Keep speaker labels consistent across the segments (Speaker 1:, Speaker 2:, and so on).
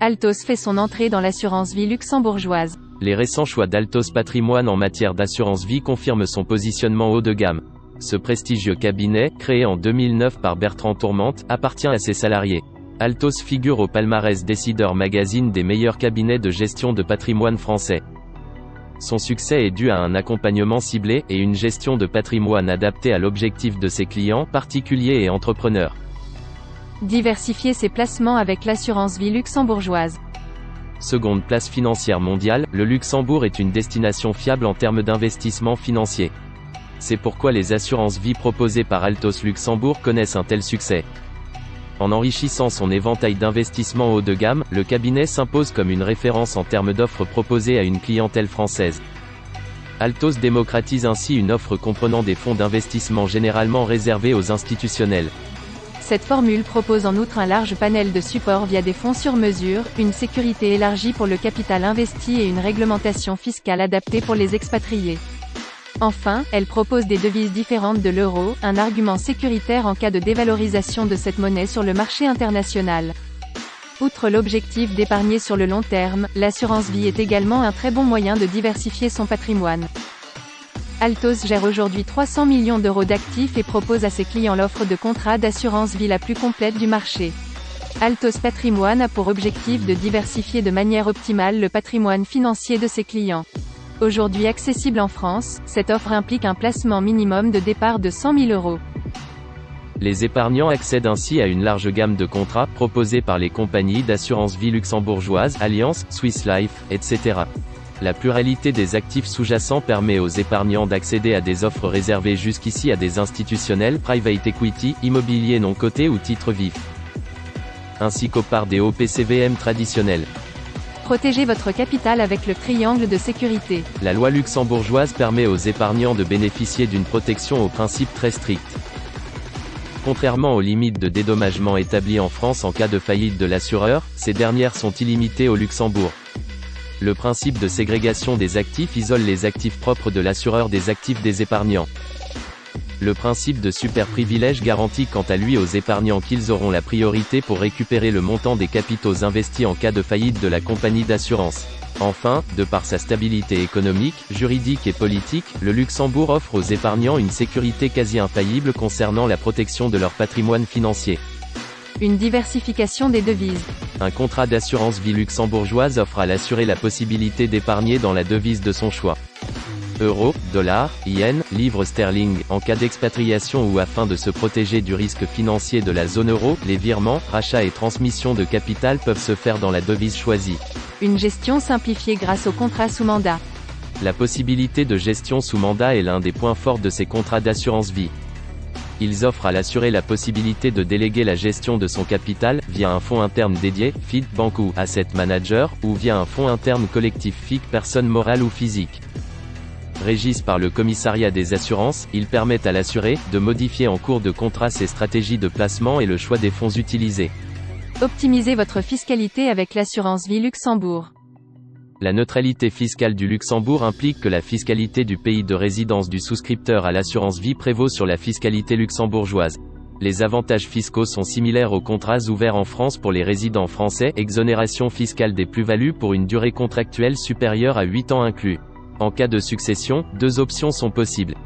Speaker 1: Altos fait son entrée dans l'assurance vie luxembourgeoise.
Speaker 2: Les récents choix d'Altos Patrimoine en matière d'assurance vie confirment son positionnement haut de gamme. Ce prestigieux cabinet, créé en 2009 par Bertrand Tourmente, appartient à ses salariés. Altos figure au palmarès Décideur Magazine des meilleurs cabinets de gestion de patrimoine français. Son succès est dû à un accompagnement ciblé et une gestion de patrimoine adaptée à l'objectif de ses clients, particuliers et entrepreneurs.
Speaker 1: Diversifier ses placements avec l'assurance vie luxembourgeoise.
Speaker 2: Seconde place financière mondiale, le Luxembourg est une destination fiable en termes d'investissement financier. C'est pourquoi les assurances vie proposées par Altos Luxembourg connaissent un tel succès. En enrichissant son éventail d'investissements haut de gamme, le cabinet s'impose comme une référence en termes d'offres proposées à une clientèle française. Altos démocratise ainsi une offre comprenant des fonds d'investissement généralement réservés aux institutionnels.
Speaker 1: Cette formule propose en outre un large panel de supports via des fonds sur mesure, une sécurité élargie pour le capital investi et une réglementation fiscale adaptée pour les expatriés. Enfin, elle propose des devises différentes de l'euro, un argument sécuritaire en cas de dévalorisation de cette monnaie sur le marché international. Outre l'objectif d'épargner sur le long terme, l'assurance vie est également un très bon moyen de diversifier son patrimoine. Altos gère aujourd'hui 300 millions d'euros d'actifs et propose à ses clients l'offre de contrat d'assurance vie la plus complète du marché. Altos Patrimoine a pour objectif de diversifier de manière optimale le patrimoine financier de ses clients. Aujourd'hui accessible en France, cette offre implique un placement minimum de départ de 100 000 euros.
Speaker 2: Les épargnants accèdent ainsi à une large gamme de contrats proposés par les compagnies d'assurance vie luxembourgeoises, Allianz, Swiss Life, etc. La pluralité des actifs sous-jacents permet aux épargnants d'accéder à des offres réservées jusqu'ici à des institutionnels, private equity, immobilier non coté ou titres vifs. Ainsi qu'au part des OPCVM traditionnels.
Speaker 1: Protégez votre capital avec le triangle de sécurité.
Speaker 2: La loi luxembourgeoise permet aux épargnants de bénéficier d'une protection aux principes très stricts. Contrairement aux limites de dédommagement établies en France en cas de faillite de l'assureur, ces dernières sont illimitées au Luxembourg. Le principe de ségrégation des actifs isole les actifs propres de l'assureur des actifs des épargnants. Le principe de super privilège garantit quant à lui aux épargnants qu'ils auront la priorité pour récupérer le montant des capitaux investis en cas de faillite de la compagnie d'assurance. Enfin, de par sa stabilité économique, juridique et politique, le Luxembourg offre aux épargnants une sécurité quasi infaillible concernant la protection de leur patrimoine financier.
Speaker 1: Une diversification des devises.
Speaker 2: Un contrat d'assurance vie luxembourgeoise offre à l'assuré la possibilité d'épargner dans la devise de son choix. Euro, dollars, yen, livres sterling, en cas d'expatriation ou afin de se protéger du risque financier de la zone euro, les virements, rachats et transmissions de capital peuvent se faire dans la devise choisie.
Speaker 1: Une gestion simplifiée grâce au contrat sous mandat.
Speaker 2: La possibilité de gestion sous mandat est l'un des points forts de ces contrats d'assurance vie. Ils offrent à l'assuré la possibilité de déléguer la gestion de son capital, via un fonds interne dédié, FID, banque ou Asset Manager, ou via un fonds interne collectif FIC, personne morale ou physique. Régis par le commissariat des assurances, ils permettent à l'assuré, de modifier en cours de contrat ses stratégies de placement et le choix des fonds utilisés.
Speaker 1: Optimisez votre fiscalité avec l'assurance vie Luxembourg.
Speaker 2: La neutralité fiscale du Luxembourg implique que la fiscalité du pays de résidence du souscripteur à l'assurance vie prévaut sur la fiscalité luxembourgeoise. Les avantages fiscaux sont similaires aux contrats ouverts en France pour les résidents français, exonération fiscale des plus-values pour une durée contractuelle supérieure à 8 ans inclus. En cas de succession, deux options sont possibles.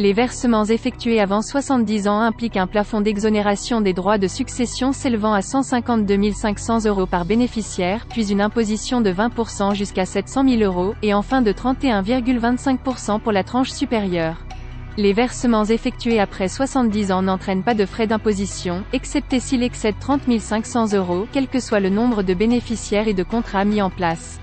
Speaker 1: Les versements effectués avant 70 ans impliquent un plafond d'exonération des droits de succession s'élevant à 152 500 euros par bénéficiaire, puis une imposition de 20% jusqu'à 700 000 euros, et enfin de 31,25% pour la tranche supérieure. Les versements effectués après 70 ans n'entraînent pas de frais d'imposition, excepté s'il excède 30 500 euros, quel que soit le nombre de bénéficiaires et de contrats mis en place.